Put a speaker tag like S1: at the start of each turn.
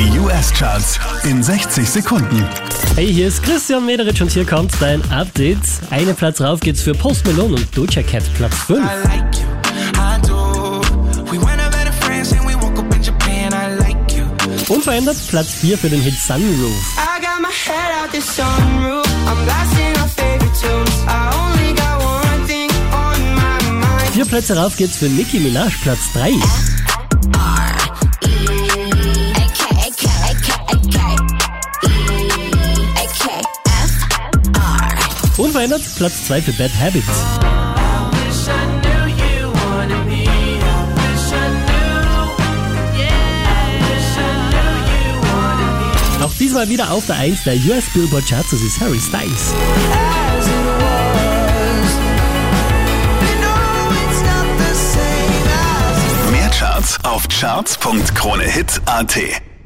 S1: Die US-Charts in 60 Sekunden.
S2: Hey, hier ist Christian Mederitsch und hier kommt dein Update. Einen Platz rauf geht's für Post Malone und Doja Cat, Platz 5.
S3: I like you, I do. We went over to France and we woke up in Japan. I like you.
S2: Unverändert Platz 4 für den Hit Sunroof.
S3: I got my head out the sunroof. I'm blasting our favorite tunes. I only got one thing on my mind.
S2: Vier Plätze rauf geht's für Nicki Minaj, Platz 3. Unverändert Platz 2 für Bad Habits. Auch diesmal wieder auf der 1 der US Billboard Charts, das ist Harry Styles.
S1: Mehr Charts auf charts.kronehit.at.